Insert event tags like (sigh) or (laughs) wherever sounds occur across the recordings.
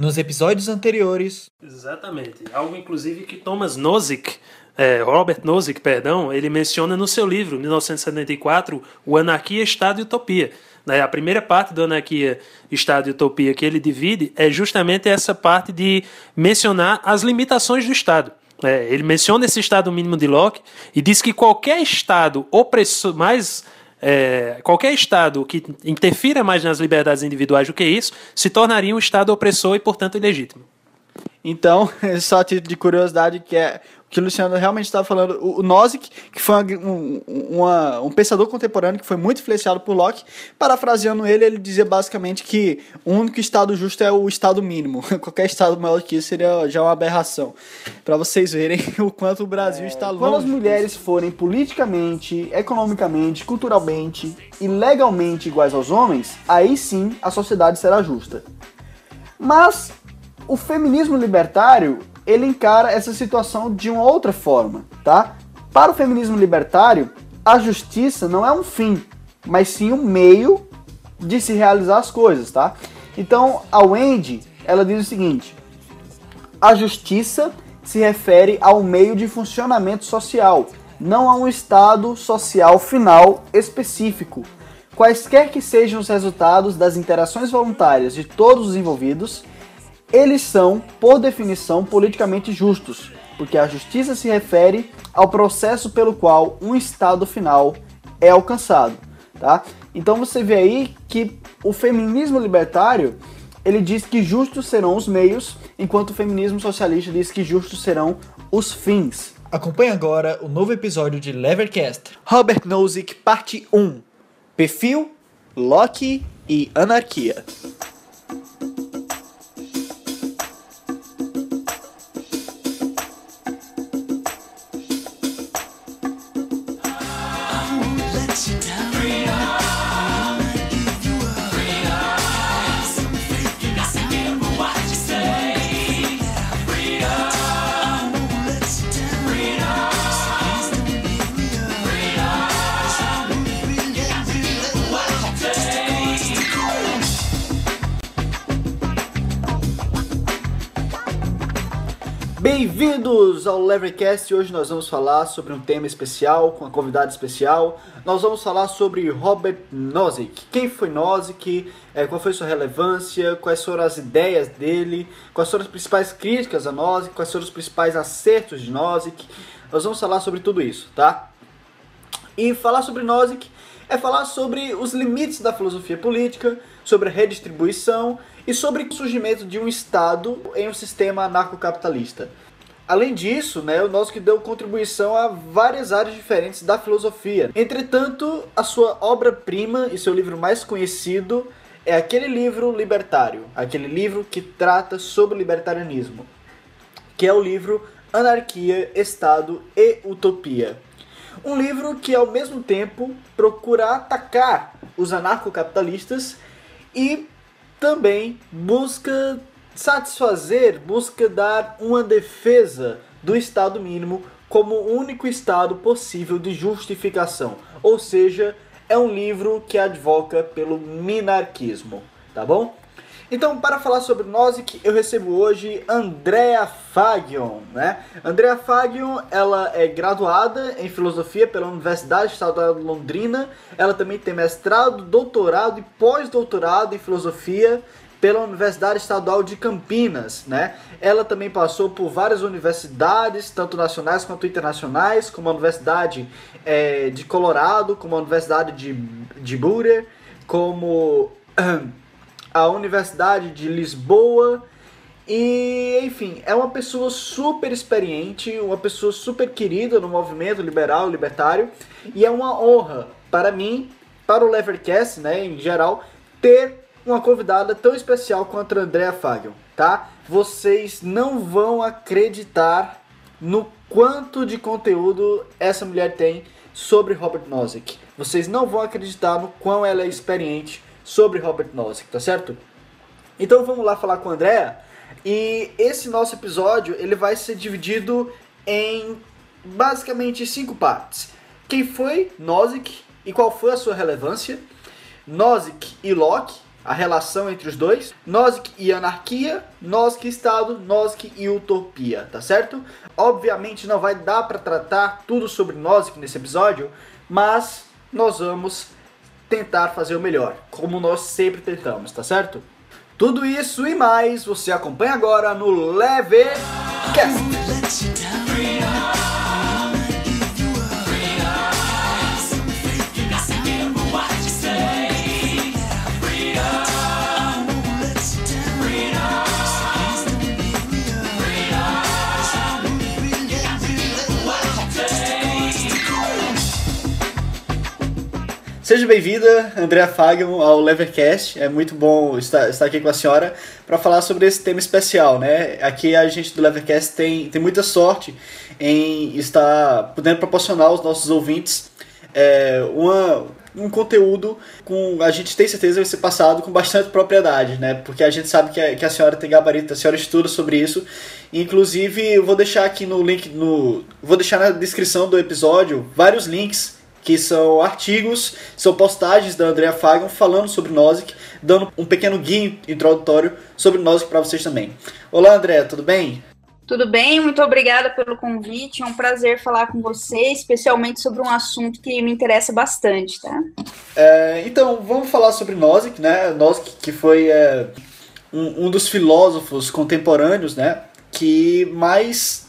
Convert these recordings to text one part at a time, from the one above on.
nos episódios anteriores. Exatamente. Algo, inclusive, que Thomas Nozick, é, Robert Nozick, perdão, ele menciona no seu livro, 1974, O Anarquia, Estado e Utopia. Né? A primeira parte do Anarquia, Estado e Utopia que ele divide é justamente essa parte de mencionar as limitações do Estado. É, ele menciona esse Estado mínimo de Locke e diz que qualquer Estado opressor, mais é, qualquer Estado que interfira mais nas liberdades individuais do que isso, se tornaria um Estado opressor e, portanto, ilegítimo. Então, (laughs) só título de curiosidade, que é que o Luciano realmente estava falando, o, Nozick, que foi um, uma, um pensador contemporâneo que foi muito influenciado por Locke, parafraseando ele, ele dizia basicamente que o único estado justo é o estado mínimo. (laughs) Qualquer estado maior que isso seria já uma aberração. Para vocês verem (laughs) o quanto o Brasil é, está longe. Quando as mulheres forem politicamente, economicamente, culturalmente e legalmente iguais aos homens, aí sim a sociedade será justa. Mas o feminismo libertário ele encara essa situação de uma outra forma, tá? Para o feminismo libertário, a justiça não é um fim, mas sim um meio de se realizar as coisas, tá? Então, a Wendy, ela diz o seguinte: a justiça se refere ao meio de funcionamento social, não a um estado social final específico. Quaisquer que sejam os resultados das interações voluntárias de todos os envolvidos, eles são, por definição, politicamente justos, porque a justiça se refere ao processo pelo qual um estado final é alcançado, tá? Então você vê aí que o feminismo libertário ele diz que justos serão os meios, enquanto o feminismo socialista diz que justos serão os fins. Acompanhe agora o novo episódio de Levercast. Robert Nozick, parte 1. Perfil, Locke e anarquia. Bem-vindos ao Levercast. Hoje nós vamos falar sobre um tema especial, com uma convidada especial. Nós vamos falar sobre Robert Nozick. Quem foi Nozick? É, qual foi sua relevância? Quais foram as ideias dele? Quais foram as principais críticas a Nozick? Quais foram os principais acertos de Nozick? Nós vamos falar sobre tudo isso, tá? E falar sobre Nozick é falar sobre os limites da filosofia política, sobre a redistribuição e sobre o surgimento de um Estado em um sistema anarcocapitalista. Além disso, né, o Nozick deu contribuição a várias áreas diferentes da filosofia. Entretanto, a sua obra-prima e seu livro mais conhecido é aquele livro libertário, aquele livro que trata sobre libertarianismo, que é o livro Anarquia, Estado e Utopia. Um livro que, ao mesmo tempo, procura atacar os anarcocapitalistas e também busca satisfazer, busca dar uma defesa do Estado mínimo como único estado possível de justificação. Ou seja, é um livro que advoca pelo minarquismo, tá bom? Então, para falar sobre Nozick, eu recebo hoje Andrea Fagion, né? Andrea Fagion, ela é graduada em filosofia pela Universidade Estadual de Londrina. Ela também tem mestrado, doutorado e pós-doutorado em filosofia pela Universidade Estadual de Campinas, né? Ela também passou por várias universidades, tanto nacionais quanto internacionais, como a Universidade é, de Colorado, como a Universidade de, de Bure, como (clears throat) a Universidade de Lisboa. E, enfim, é uma pessoa super experiente, uma pessoa super querida no movimento liberal e libertário. E é uma honra para mim, para o Levercast, né, em geral, ter uma convidada tão especial quanto a Andrea Fagion, tá? Vocês não vão acreditar no quanto de conteúdo essa mulher tem sobre Robert Nozick. Vocês não vão acreditar no quão ela é experiente sobre Robert Nozick, tá certo? Então vamos lá falar com a Andrea. E esse nosso episódio ele vai ser dividido em basicamente cinco partes. Quem foi Nozick e qual foi a sua relevância? Nozick e Locke, a relação entre os dois, Nozick e anarquia, Nozick Estado, Nozick e utopia, tá certo? Obviamente não vai dar para tratar tudo sobre Nozick nesse episódio, mas nós vamos tentar fazer o melhor, como nós sempre tentamos, tá certo? Tudo isso e mais você acompanha agora no Levecast. Seja bem-vinda, Andrea Fagman, ao Levercast. É muito bom estar, estar aqui com a senhora para falar sobre esse tema especial, né? Aqui a gente do Levercast tem, tem muita sorte em estar podendo proporcionar aos nossos ouvintes é, uma, um conteúdo com a gente tem certeza vai ser passado com bastante propriedade, né? Porque a gente sabe que a, que a senhora tem gabarito, a senhora estuda sobre isso. Inclusive, eu vou deixar aqui no link no vou deixar na descrição do episódio vários links que são artigos, são postagens da Andrea Fagan falando sobre Nozick, dando um pequeno guia introdutório sobre Nozick para vocês também. Olá, Andrea, tudo bem? Tudo bem, muito obrigada pelo convite. É um prazer falar com você, especialmente sobre um assunto que me interessa bastante, tá? É, então, vamos falar sobre Nozick, né? Nozick, que foi é, um, um dos filósofos contemporâneos, né? Que mais,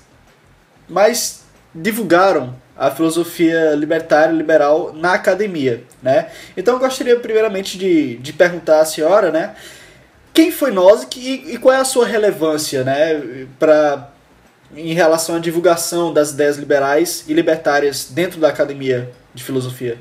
mais divulgaram a filosofia libertária liberal na academia, né? Então eu gostaria primeiramente de, de perguntar à senhora, né? Quem foi Nozick e, e qual é a sua relevância, né? Para em relação à divulgação das ideias liberais e libertárias dentro da academia de filosofia?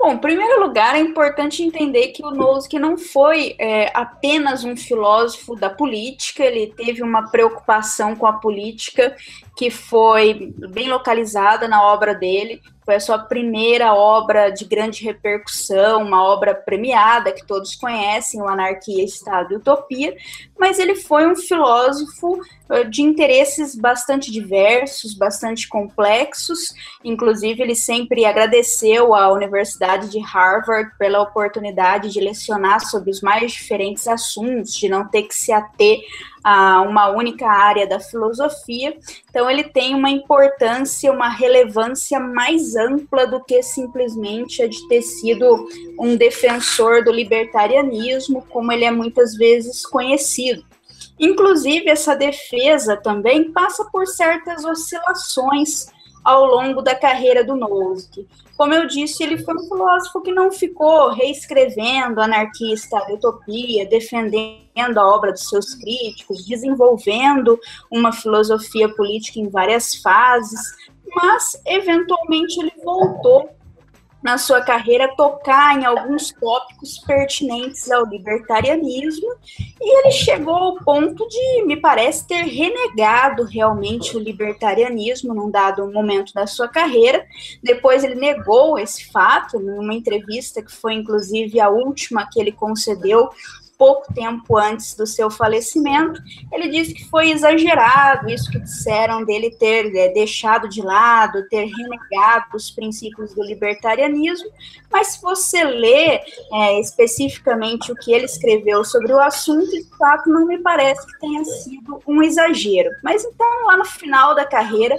Bom, em primeiro lugar, é importante entender que o Nozick não foi é, apenas um filósofo da política, ele teve uma preocupação com a política que foi bem localizada na obra dele, foi a sua primeira obra de grande repercussão, uma obra premiada que todos conhecem, o Anarquia, Estado e Utopia, mas ele foi um filósofo eh, de interesses bastante diversos, bastante complexos. Inclusive, ele sempre agradeceu à Universidade de Harvard pela oportunidade de lecionar sobre os mais diferentes assuntos, de não ter que se ater a uma única área da filosofia. Então, ele tem uma importância, uma relevância mais ampla do que simplesmente a de ter sido um defensor do libertarianismo, como ele é muitas vezes conhecido. Inclusive, essa defesa também passa por certas oscilações ao longo da carreira do Nozick. Como eu disse, ele foi um filósofo que não ficou reescrevendo anarquista, a utopia, defendendo a obra dos seus críticos, desenvolvendo uma filosofia política em várias fases, mas eventualmente ele voltou na sua carreira tocar em alguns tópicos pertinentes ao libertarianismo e ele chegou ao ponto de, me parece, ter renegado realmente o libertarianismo num dado momento da sua carreira. Depois ele negou esse fato numa entrevista que foi inclusive a última que ele concedeu pouco tempo antes do seu falecimento, ele disse que foi exagerado isso que disseram dele ter é, deixado de lado, ter renegado os princípios do libertarianismo, mas se você lê é, especificamente o que ele escreveu sobre o assunto, de fato não me parece que tenha sido um exagero. Mas então, lá no final da carreira,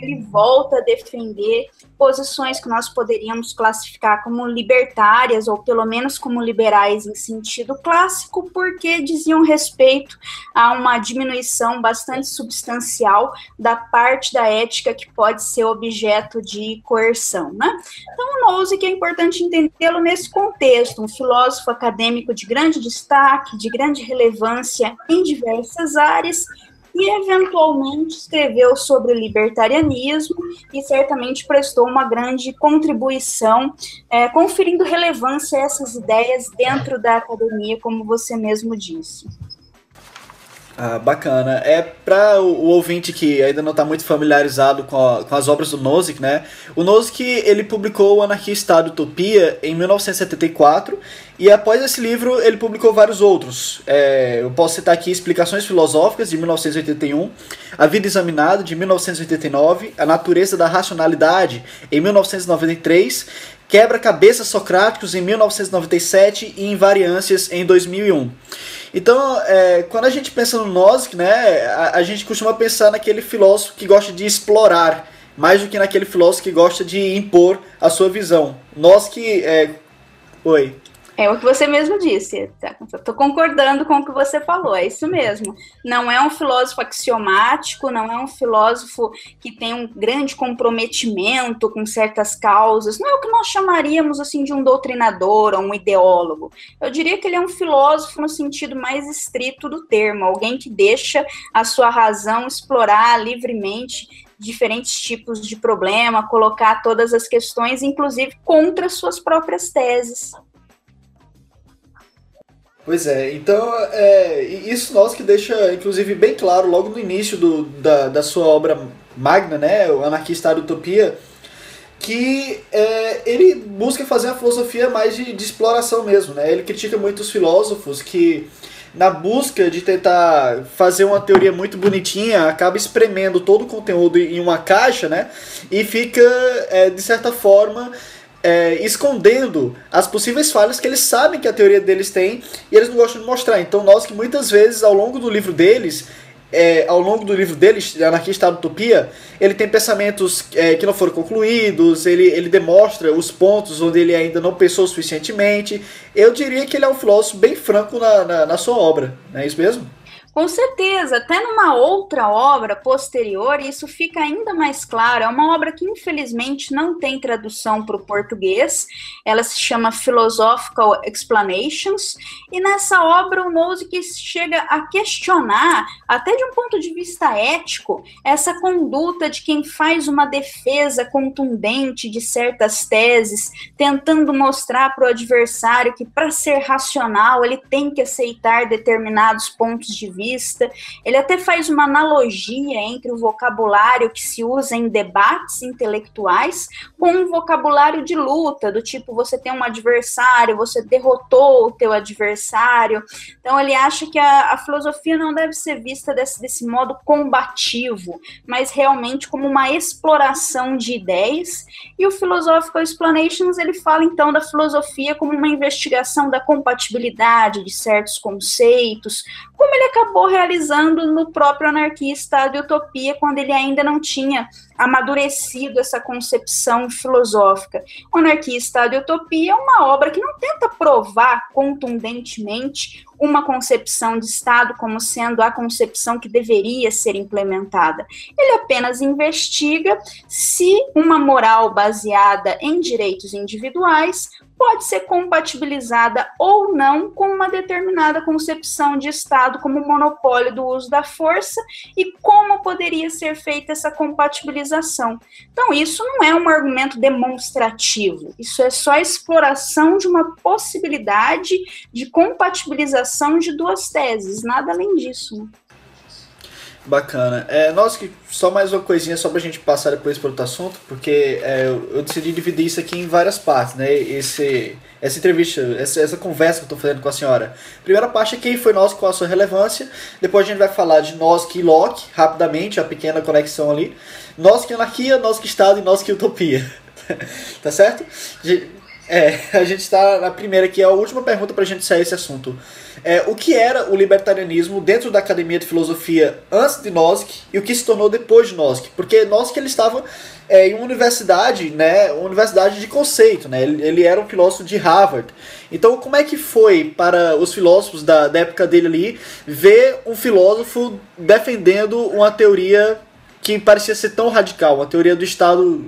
ele volta a defender posições que nós poderíamos classificar como libertárias, ou pelo menos como liberais em sentido clássico, porque diziam respeito a uma diminuição bastante substancial da parte da ética que pode ser objeto de coerção. Né? Então, o Nozick é importante entendê-lo nesse contexto, um filósofo acadêmico de grande destaque, de grande relevância em diversas áreas, e eventualmente escreveu sobre libertarianismo e certamente prestou uma grande contribuição, é, conferindo relevância a essas ideias dentro da academia, como você mesmo disse. Ah, bacana. É para o, o, ouvinte que ainda não está muito familiarizado com, a, com, as obras do Nozick, né? O Nozick ele publicou o Anarquia Estado Utopia em 1974 e após esse livro ele publicou vários outros. É, eu posso citar aqui Explicações Filosóficas de 1981, A Vida Examinada de 1989, A Natureza da Racionalidade em 1993, Quebra-Cabeças Socráticos em 1997 e Invariâncias em 2001. Então, é, quando a gente pensa no Nozick, né, a, a, gente costuma pensar naquele filósofo que gosta de explorar, mais do que naquele filósofo que gosta de impor a sua visão. Nozick, é... Oi. É o que você mesmo disse. Estou concordando com o que você falou, é isso mesmo. Não é um filósofo axiomático, não é um filósofo que tem um grande comprometimento com certas causas. Não é o que nós chamaríamos assim de um doutrinador ou um ideólogo. Eu diria que ele é um filósofo no sentido mais estrito do termo, alguém que deixa a sua razão explorar livremente diferentes tipos de problema, colocar todas as questões, inclusive contra suas próprias teses. Pois é, então é, isso nós que deixa, inclusive, bem claro logo no início do, da, da sua obra magna, né, o Anarquista Utopia, que é, ele busca fazer a filosofia mais de, de, exploração mesmo, né? Ele critica muitos filósofos que, na busca de tentar fazer uma teoria muito bonitinha, acaba espremendo todo o conteúdo em uma caixa, né? E fica, é, de certa forma, é, escondendo as possíveis falhas que eles sabem que a teoria deles tem e eles não gostam de mostrar. Então, nós que muitas vezes ao longo do livro deles, é, ao longo do livro deles, Anarquia Estado Utopia, ele tem pensamentos é, que não foram concluídos, ele, ele demonstra os pontos onde ele ainda não pensou suficientemente. Eu diria que ele é um filósofo bem franco na, na, na sua obra, não é isso mesmo? Com certeza, até numa outra obra posterior, isso fica ainda mais claro. É uma obra que, infelizmente, não tem tradução para o português. Ela se chama Philosophical Explanations. E nessa obra, o Nozick chega a questionar, até de um ponto de vista ético, essa conduta de quem faz uma defesa contundente de certas teses, tentando mostrar para o adversário que, para ser racional, ele tem que aceitar determinados pontos de vista vista. Ele até faz uma analogia entre o vocabulário que se usa em debates intelectuais com um vocabulário de luta, do tipo você tem um adversário, você derrotou o teu adversário. Então ele acha que a, a filosofia não deve ser vista desse, desse modo combativo, mas realmente como uma exploração de ideias. E o Philosophical Explanations ele fala então da filosofia como uma investigação da compatibilidade de certos conceitos, como ele acabou realizando no próprio Anarquista de Utopia, quando ele ainda não tinha amadurecido essa concepção filosófica. O Anarquista de Utopia é uma obra que não tenta provar contundentemente uma concepção de Estado como sendo a concepção que deveria ser implementada. Ele apenas investiga se uma moral baseada em direitos individuais pode ser compatibilizada ou não com uma determinada concepção de Estado como monopólio do uso da força e como poderia ser feita essa compatibilização. Então, isso não é um argumento demonstrativo, isso é só a exploração de uma possibilidade de compatibilização de duas teses, nada além disso. Bacana. É, nossa, que só mais uma coisinha só pra gente passar depois para outro assunto, porque é, eu, eu, decidi dividir isso aqui em várias partes, né? Esse, essa entrevista, essa, essa conversa que eu tô fazendo com a senhora. Primeira parte é quem foi nós, qual a sua relevância. Depois a gente vai falar de nós que Locke, rapidamente, a pequena conexão ali. Nós que anarquia, nós que Estado e nós que utopia. (laughs) tá certo? É, (laughs) a gente está na primeira, que é a última pergunta pra gente sair esse assunto é, o que era o libertarianismo dentro da academia de filosofia antes de Nozick e o que se tornou depois de Nozick. Porque Nozick ele estava é, em uma universidade, né, uma universidade de conceito, né, ele, ele, era um filósofo de Harvard. Então, como é que foi para os filósofos da, da época dele ali ver um filósofo defendendo uma teoria que parecia ser tão radical, uma teoria do Estado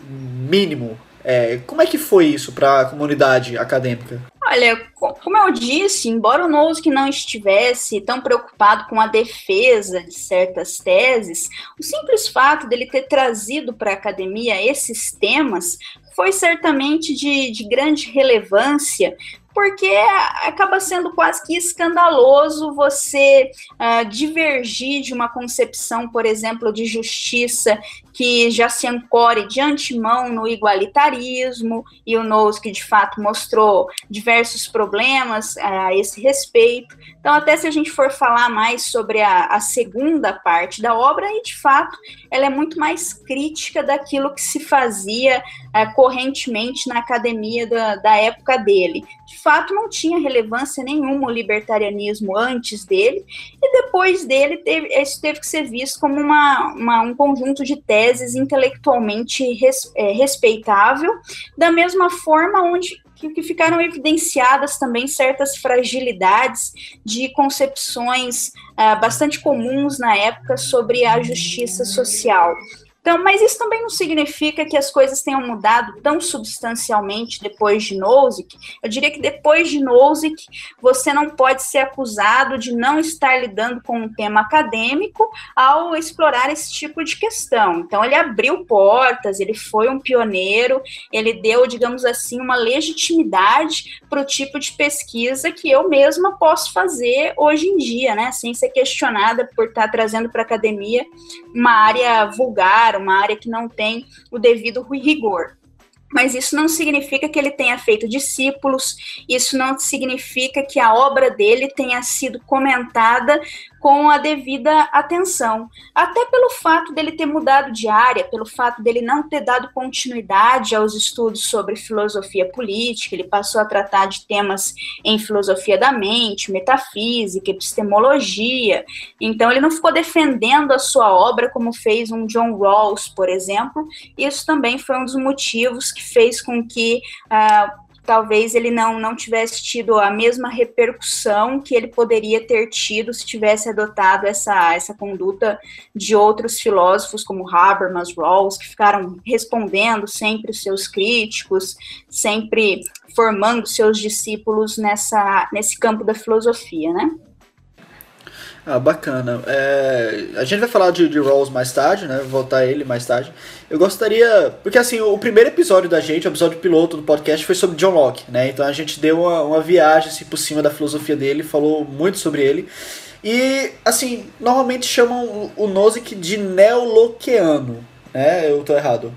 mínimo? É, como é que foi isso para a comunidade acadêmica? Olha, como eu disse, embora o Nozick não estivesse tão preocupado com a defesa de certas teses, o simples fato dele ter trazido para a academia esses temas foi certamente de, de grande relevância porque acaba sendo quase que escandaloso você uh, divergir de uma concepção, por exemplo, de justiça que já se ancore de antemão no igualitarismo, e o Nozick de fato mostrou diversos problemas uh, a esse respeito. Então, até se a gente for falar mais sobre a, a segunda parte da obra, e de fato ela é muito mais crítica daquilo que se fazia uh, correntemente na academia da, da época dele. De fato, não tinha relevância nenhuma o libertarianismo antes dele, e depois dele teve, isso teve que ser visto como uma, uma um conjunto de teses intelectualmente res, é, respeitável, da mesma forma onde que ficaram evidenciadas também certas fragilidades de concepções uh, bastante comuns na época sobre a justiça social. Então, mas isso também não significa que as coisas tenham mudado tão substancialmente depois de Nozick. Eu diria que depois de Nozick, você não pode ser acusado de não estar lidando com um tema acadêmico ao explorar esse tipo de questão. Então, ele abriu portas, ele foi um pioneiro, ele deu, digamos assim, uma legitimidade para o tipo de pesquisa que eu mesma posso fazer hoje em dia, né, sem ser questionada por estar trazendo para a academia uma área vulgar uma área que não tem o devido rigor. Mas isso não significa que ele tenha feito discípulos, isso não significa que a obra dele tenha sido comentada com a devida atenção. Até pelo fato dele ter mudado de área, pelo fato dele não ter dado continuidade aos estudos sobre filosofia política, ele passou a tratar de temas em filosofia da mente, metafísica, epistemologia. Então ele não ficou defendendo a sua obra como fez um John Rawls, por exemplo. Isso também foi um dos motivos que fez com que uh, talvez ele não, não tivesse tido a mesma repercussão que ele poderia ter tido se tivesse adotado essa, essa conduta de outros filósofos como Habermas, Rawls, que ficaram respondendo sempre os seus críticos, sempre formando seus discípulos nessa, nesse campo da filosofia, né? Ah, bacana. É, a gente vai falar de, de Rawls mais tarde, né? Voltar a ele mais tarde. Eu gostaria. Porque assim, o primeiro episódio da gente, o episódio piloto do podcast, foi sobre John Locke, né? Então a gente deu uma, uma viagem assim, por cima da filosofia dele, falou muito sobre ele. E, assim, normalmente chamam o Nozick de neoloqueano, né? Eu tô errado.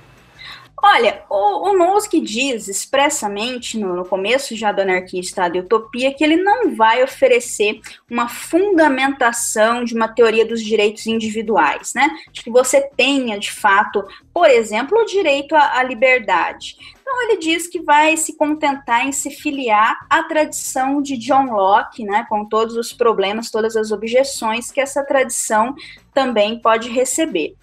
Olha, o, o Nozick diz expressamente no, no, começo já da Anarquia, Estado e Utopia que ele não vai oferecer uma fundamentação de uma teoria dos direitos individuais, né? De que você tenha, de fato, por exemplo, o direito à, à liberdade. Então ele diz que vai se contentar em se filiar à tradição de John Locke, né, com todos os problemas, todas as objeções que essa tradição também pode receber.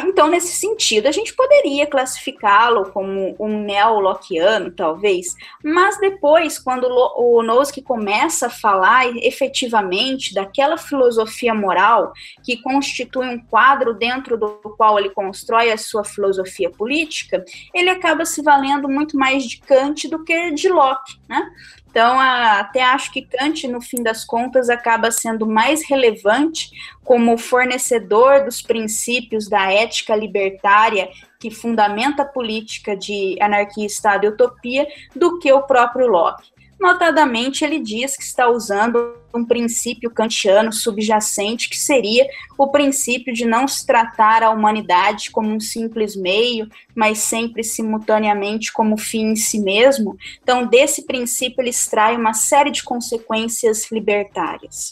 Então, nesse sentido, a gente poderia classificá-lo como um neo-lockiano, talvez, mas depois, quando o Nozick começa a falar efetivamente daquela filosofia moral que constitui um quadro dentro do qual ele constrói a sua filosofia política, ele acaba se valendo muito mais de Kant do que de Locke, né? Então, a, até acho que Kant, no fim das contas, acaba sendo mais relevante como fornecedor dos princípios da ética libertária que fundamenta a política de anarquia, Estado e utopia do que o próprio Locke. Notadamente, ele diz que está usando um princípio kantiano subjacente, que seria o princípio de não se tratar a humanidade como um simples meio, mas sempre simultaneamente como fim em si mesmo. Então, desse princípio, ele extrai uma série de consequências libertárias.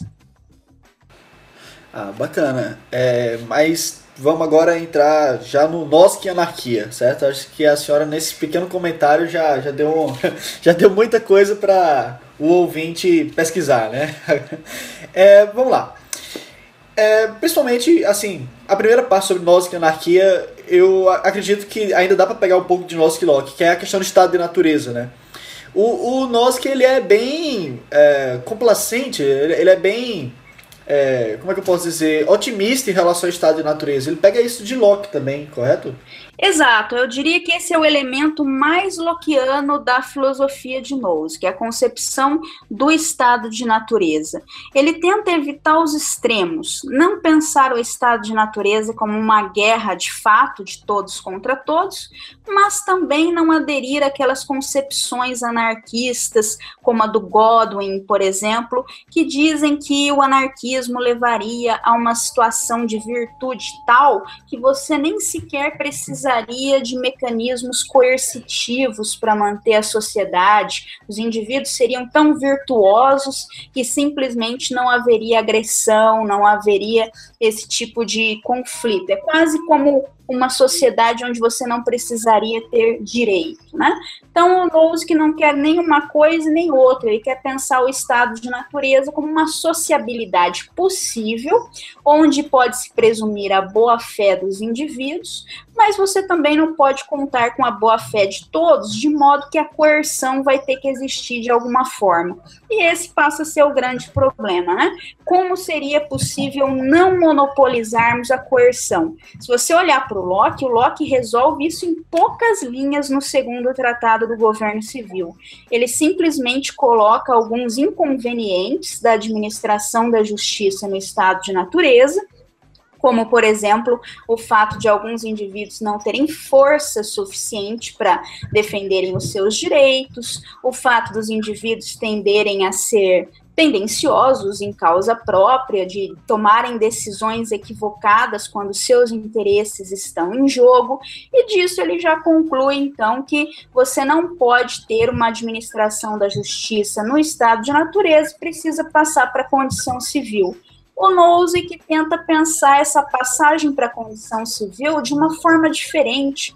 Ah, bacana. É, mas vamos agora entrar já no Nós que Anarquia, certo? Acho que a senhora, nesse pequeno comentário, já, já, deu, (laughs) já deu muita coisa para o ouvinte pesquisar, né? (laughs) É, vamos lá. É, principalmente, assim, a primeira parte sobre Nós que Anarquia, eu acredito que ainda dá para pegar um pouco de Nós que Locke, que é a questão do estado de natureza, né? O, o Nozick, ele é bem é, complacente, ele é bem é, como é que eu posso dizer, otimista em relação ao estado de natureza. Ele pega isso de Locke também, correto? Exato, eu diria que esse é o elemento mais lockeano da filosofia de Knowles, que é a concepção do estado de natureza. Ele tenta evitar os extremos, não pensar o estado de natureza como uma guerra de fato de todos contra todos, mas também não aderir àquelas concepções anarquistas, como a do Godwin, por exemplo, que dizem que o anarquismo levaria a uma situação de virtude tal que você nem sequer precisa precisaria de mecanismos coercitivos para manter a sociedade. Os indivíduos seriam tão virtuosos que simplesmente não haveria agressão, não haveria esse tipo de conflito. É quase como uma sociedade onde você não precisaria ter direito, né? Então, o Knowles que não quer nem uma coisa nem outra, ele quer pensar o estado de natureza como uma sociabilidade possível, onde pode se presumir a boa-fé dos indivíduos, mas você também não pode contar com a boa-fé de todos, de modo que a coerção vai ter que existir de alguma forma. E esse passa a ser o grande problema, né? Como seria possível não monopolizarmos a coerção? Se você olhar para o Locke, o Locke resolve isso em poucas linhas no segundo tratado do governo civil. Ele simplesmente coloca alguns inconvenientes da administração da justiça no estado de natureza, como, por exemplo, o fato de alguns indivíduos não terem força suficiente para defenderem os seus direitos, o fato dos indivíduos tenderem a ser tendenciosos em causa própria, de tomarem decisões equivocadas quando seus interesses estão em jogo, e disso ele já conclui então que você não pode ter uma administração da justiça no estado de natureza, precisa passar para a condição civil. O Nozick tenta pensar essa passagem para a condição civil de uma forma diferente,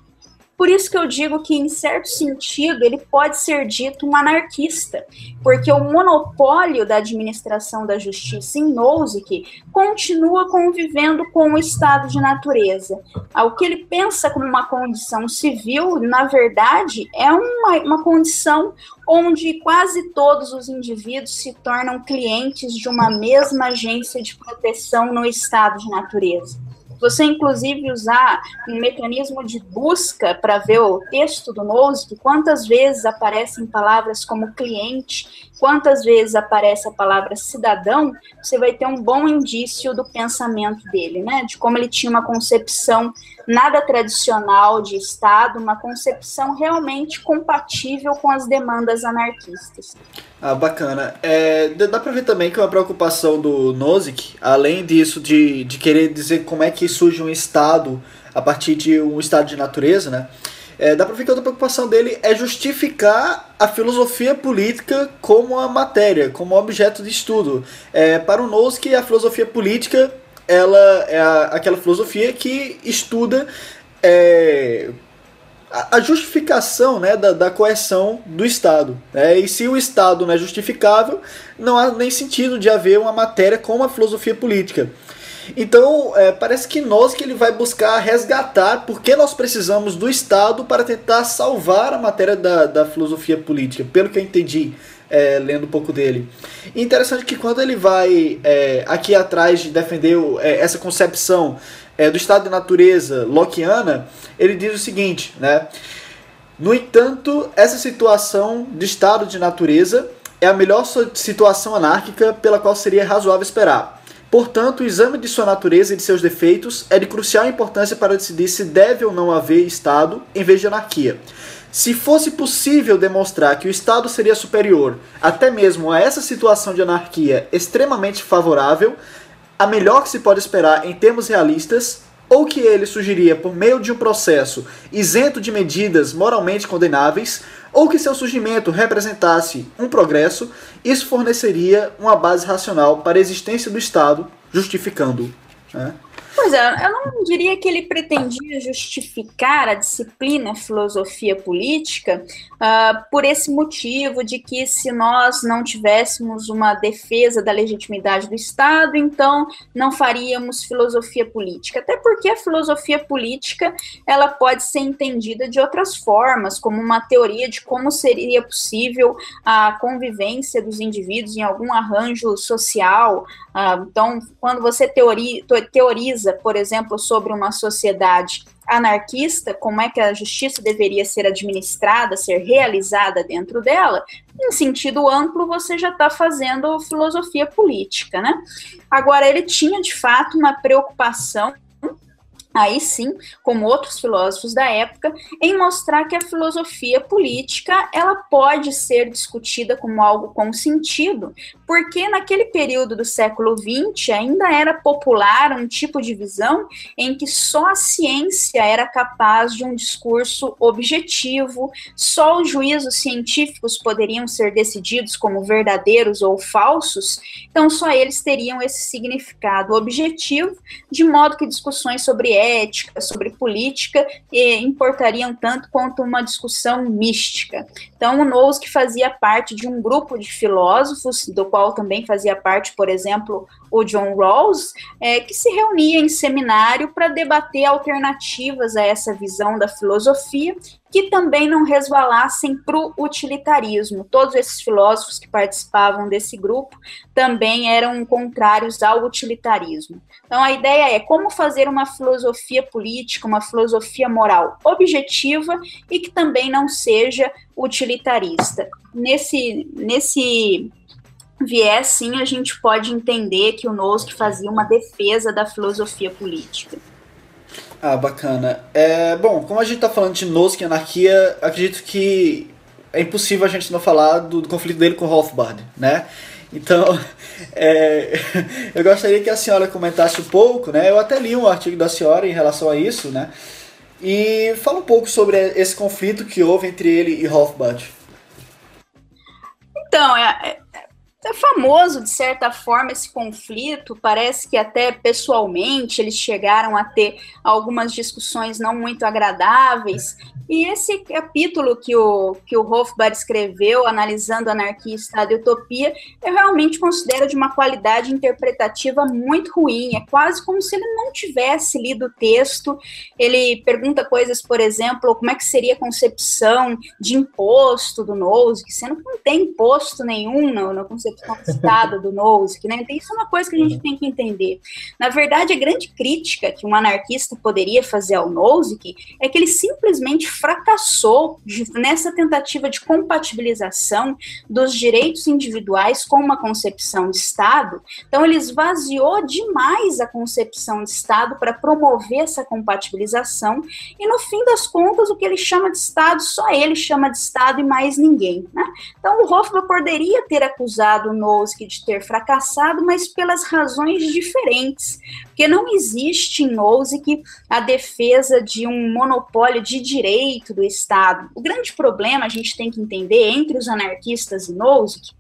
por isso que eu digo que, em certo sentido, ele pode ser dito um anarquista, porque o monopólio da administração da justiça em Nozick continua convivendo com o estado de natureza. O que ele pensa como uma condição civil, na verdade, é uma, uma condição onde quase todos os indivíduos se tornam clientes de uma mesma agência de proteção no estado de natureza. Você, inclusive, usar um mecanismo de busca para ver o texto do Nose, quantas vezes aparecem palavras como cliente, quantas vezes aparece a palavra cidadão, você vai ter um bom indício do pensamento dele, né? De como ele tinha uma concepção nada tradicional de Estado, uma concepção realmente compatível com as demandas anarquistas. Ah, bacana. É, dá pra ver também que é uma preocupação do Nozick, além disso de, de querer dizer como é que surge um Estado a partir de um estado de natureza, né? É, dá pra ver que outra preocupação dele é justificar a filosofia política como a matéria, como objeto de estudo. É, para o Nozick, a filosofia política ela é a, aquela filosofia que estuda é, a, a, justificação né, da, da coerção do Estado. Né? E se o Estado não é justificável, não há nem sentido de haver uma matéria como a filosofia política. Então, é, parece que nós que ele vai buscar resgatar porque nós precisamos do Estado para tentar salvar a matéria da, da filosofia política, pelo que eu entendi é, lendo um pouco dele. Interessante que quando ele vai é, aqui atrás de defender é, essa concepção é, do estado de natureza lockeana, ele diz o seguinte, né? No entanto, essa situação de estado de natureza é a melhor situação anárquica pela qual seria razoável esperar. Portanto, o exame de sua natureza e de seus defeitos é de crucial importância para decidir se deve ou não haver Estado em vez de anarquia. Se fosse possível demonstrar que o Estado seria superior até mesmo a essa situação de anarquia extremamente favorável, a melhor que se pode esperar em termos realistas, ou que ele surgiria por meio de um processo isento de medidas moralmente condenáveis, ou que seu surgimento representasse um progresso, isso forneceria uma base racional para a existência do Estado, justificando-o. Né? Pois é, eu não diria que ele pretendia justificar a disciplina filosofia política uh, por esse motivo de que se nós não tivéssemos uma defesa da legitimidade do Estado, então não faríamos filosofia política. Até porque a filosofia política ela pode ser entendida de outras formas, como uma teoria de como seria possível a convivência dos indivíduos em algum arranjo social. Uh, então, quando você teori teoriza por exemplo, sobre uma sociedade anarquista, como é que a justiça deveria ser administrada, ser realizada dentro dela, em sentido amplo, você já está fazendo filosofia política, né? Agora, ele tinha de fato uma preocupação aí sim, como outros filósofos da época, em mostrar que a filosofia política ela pode ser discutida como algo com sentido, porque naquele período do século XX ainda era popular um tipo de visão em que só a ciência era capaz de um discurso objetivo, só os juízos científicos poderiam ser decididos como verdadeiros ou falsos, então só eles teriam esse significado objetivo, de modo que discussões sobre ética, sobre política, importariam tanto quanto uma discussão mística. Então, o Nozick fazia parte de um grupo de filósofos, do qual também fazia parte, por exemplo, o John Rawls, é, que se reunia em seminário para debater alternativas a essa visão da filosofia, que também não resvalassem para o utilitarismo. Todos esses filósofos que participavam desse grupo também eram contrários ao utilitarismo. Então, a ideia é como fazer uma filosofia política, uma filosofia moral objetiva e que também não seja utilitarista. Nesse, nesse viés, sim, a gente pode entender que o Nozick fazia uma defesa da filosofia política. Ah, bacana. É, bom, como a gente está falando de Nozick e anarquia, acredito que é impossível a gente não falar do, do conflito dele com Rothbard, né? Então, (laughs) é, (laughs) eu gostaria que a senhora comentasse um pouco, né? Eu até li um artigo da senhora em relação a isso, né? E fala um pouco sobre esse conflito que houve entre ele e Rothbard. Então, é, é famoso, de certa forma, esse conflito. Parece que até pessoalmente eles chegaram a ter algumas discussões não muito agradáveis. E esse capítulo que o, que o Hofbauer escreveu, analisando anarquia, Estado e utopia, eu realmente considero de uma qualidade interpretativa muito ruim. É quase como se ele não tivesse lido o texto. Ele pergunta coisas, por exemplo, como é que seria a concepção de imposto do Nozick, sendo que não tem imposto nenhum na concepção do Estado do Nozick, né? Então, isso é uma coisa que a gente tem que entender. Na verdade, a grande crítica que um anarquista poderia fazer ao Nozick é que ele simplesmente fracassou nessa tentativa de compatibilização dos direitos individuais com uma concepção de Estado. Então, ele esvaziou demais a concepção de Estado para promover essa compatibilização, e no fim das contas, o que ele chama de Estado, só ele chama de Estado e mais ninguém. Né? Então, o Hoffman poderia ter acusado o Nozick de ter fracassado, mas pelas razões diferentes, porque não existe em Nozick a defesa de um monopólio de direito direito do Estado. O grande problema a gente tem que entender entre os anarquistas e Nozick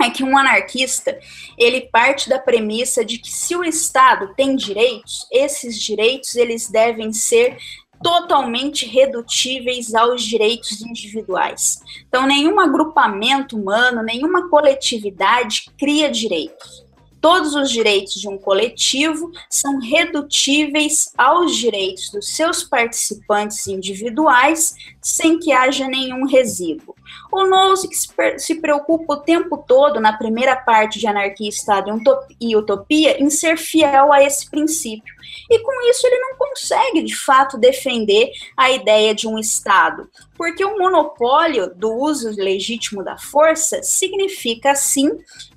é que um anarquista ele parte da premissa de que se o Estado tem direitos, esses direitos eles devem ser totalmente redutíveis aos direitos individuais. Então, nenhum agrupamento humano, nenhuma coletividade cria direitos todos os direitos de um coletivo são redutíveis aos direitos dos seus participantes individuais, sem que haja nenhum resíduo. O Nozick se preocupa o tempo todo, na primeira parte de Anarquia, Estado e Utopia, em ser fiel a esse princípio. E com isso ele não consegue, de fato, defender a ideia de um Estado, porque o monopólio do uso legítimo da força significa, sim,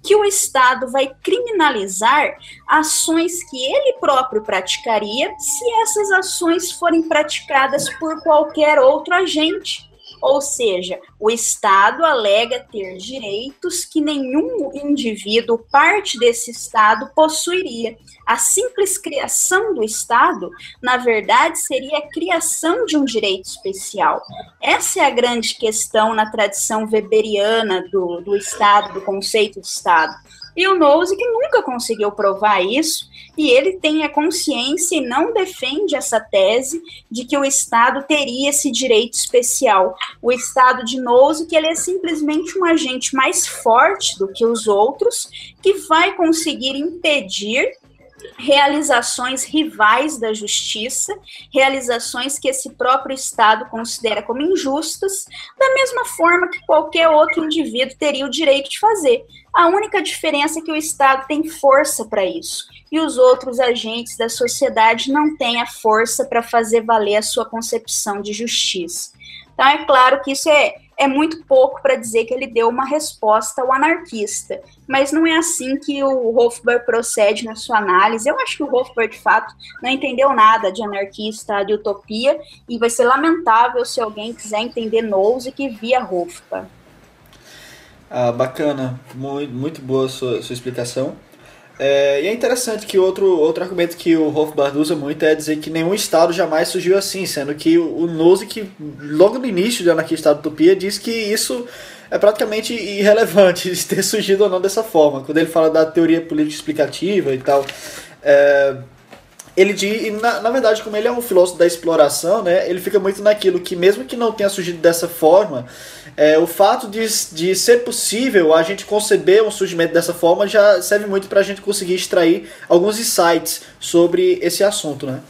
que o Estado vai criminalizar ações que ele próprio praticaria se essas ações forem praticadas por qualquer outro agente. Ou seja, o Estado alega ter direitos que nenhum indivíduo, parte desse Estado, possuiria. A simples criação do Estado, na verdade, seria a criação de um direito especial. Essa é a grande questão na tradição weberiana do, do Estado, do conceito de Estado E o Nozick nunca conseguiu provar isso, e ele tem a consciência e não defende essa tese de que o Estado teria esse direito especial. O Estado de Nozick ele é simplesmente um agente mais forte do que os outros, que vai conseguir impedir realizações rivais da justiça, realizações que esse próprio Estado considera como injustas, da mesma forma que qualquer outro indivíduo teria o direito de fazer. A única diferença é que o Estado tem força para isso e os outros agentes da sociedade não têm a força para fazer valer a sua concepção de justiça. Então, é claro que isso é é muito pouco para dizer que ele deu uma resposta ao anarquista. Mas não é assim que o Hofbauer procede na sua análise. Eu acho que o Hofbauer, de fato, não entendeu nada de anarquista, de utopia, e vai ser lamentável se alguém quiser entender Nozick via Hofbauer. Ah, bacana, muito, muito boa a sua, sua explicação. É, e é interessante que outro, outro argumento que o Hofbard usa muito é dizer que nenhum Estado jamais surgiu assim, sendo que o Nozick, logo no início de Anarquia Estado Utopia, diz que isso é praticamente irrelevante (laughs) ter surgido ou não dessa forma. Quando ele fala da teoria política explicativa e tal, é, ele diz, na, na verdade, como ele é um filósofo da exploração, né, ele fica muito naquilo que, mesmo que não tenha surgido dessa forma, é, o fato de, de ser possível a gente conceber um surgimento dessa forma já serve muito para a gente conseguir extrair alguns insights sobre esse assunto, né?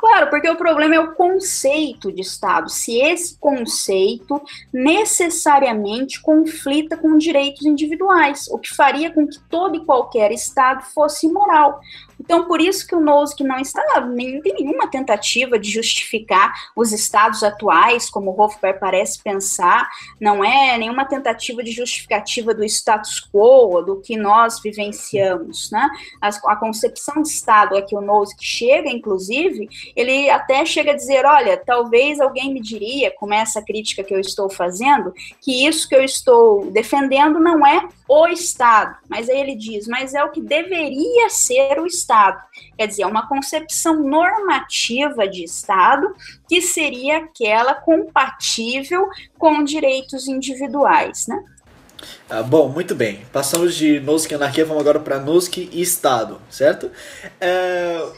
Claro, porque o problema é o conceito de Estado. Se esse conceito necessariamente conflita com direitos individuais, o que faria com que todo e qualquer Estado fosse imoral. Então, por isso que o Nozick não está, nem tem nenhuma tentativa de justificar os estados atuais, como o Hofbauer parece pensar, não é nenhuma tentativa de justificativa do status quo, do que nós vivenciamos, né? A, a concepção de Estado a que o Nozick chega, inclusive, ele até chega a dizer, olha, talvez alguém me diria, com essa crítica que eu estou fazendo, que isso que eu estou defendendo não é o Estado, mas aí ele diz, mas é o que deveria ser o Estado Estado. Quer dizer, é uma concepção normativa de Estado que seria aquela compatível com direitos individuais, né? Ah, bom, muito bem. Passamos de Nozick e anarquia, vamos agora para Nozick e Estado, certo? É,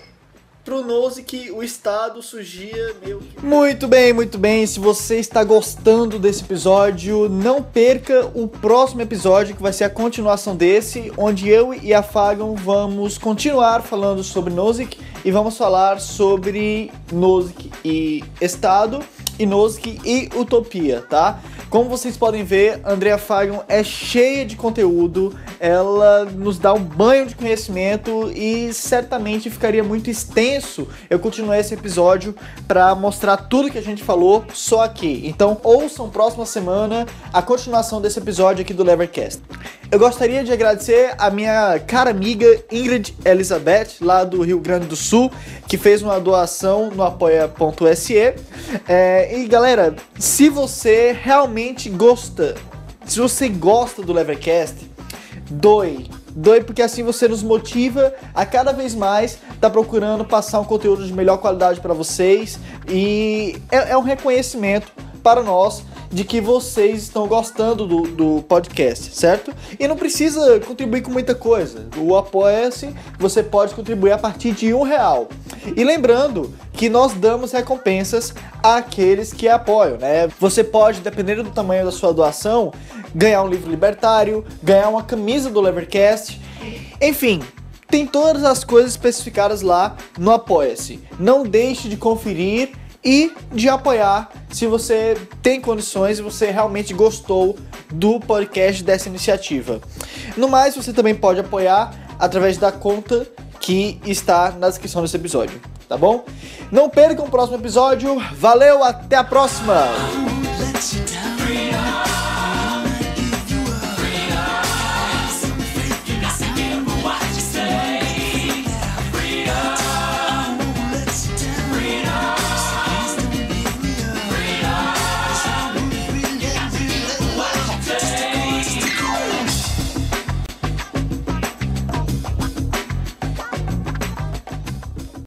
pro que o Estado surgia. Muito bem, muito bem. Se você está gostando desse episódio, não perca o próximo episódio, que vai ser a continuação desse, onde eu e a Fagan vamos continuar falando sobre Nozick e vamos falar sobre Nozick e Estado e Nozick e Utopia, tá? Como vocês podem ver, Andrea Fagon é cheia de conteúdo, ela nos dá um banho de conhecimento e certamente ficaria muito extenso eu continuar esse episódio para mostrar tudo que a gente falou só aqui. Então, ouçam próxima semana a continuação desse episódio aqui do Levercast. Eu gostaria de agradecer a minha cara amiga Ingrid Elizabeth, lá do Rio Grande do Sul, que fez uma doação no apoia.se. É, e galera, se você realmente gosta, se você gosta do Levercast, doe. Doe porque assim você nos motiva a cada vez mais estar tá procurando passar um conteúdo de melhor qualidade para vocês e é, é um reconhecimento para nós de que vocês estão gostando do, do podcast, certo? E não precisa contribuir com muita coisa. O Apoia-se, você pode contribuir a partir de um real. E lembrando que nós damos recompensas àqueles que apoiam, né? Você pode, dependendo do tamanho da sua doação, ganhar um livro libertário, ganhar uma camisa do Levercast, enfim, tem todas as coisas especificadas lá no Apoia-se. Não deixe de conferir e de apoiar se você tem condições e você realmente gostou do podcast dessa iniciativa. No mais, você também pode apoiar através da conta que está na descrição desse episódio, tá bom? Não percam o próximo episódio. Valeu, até a próxima!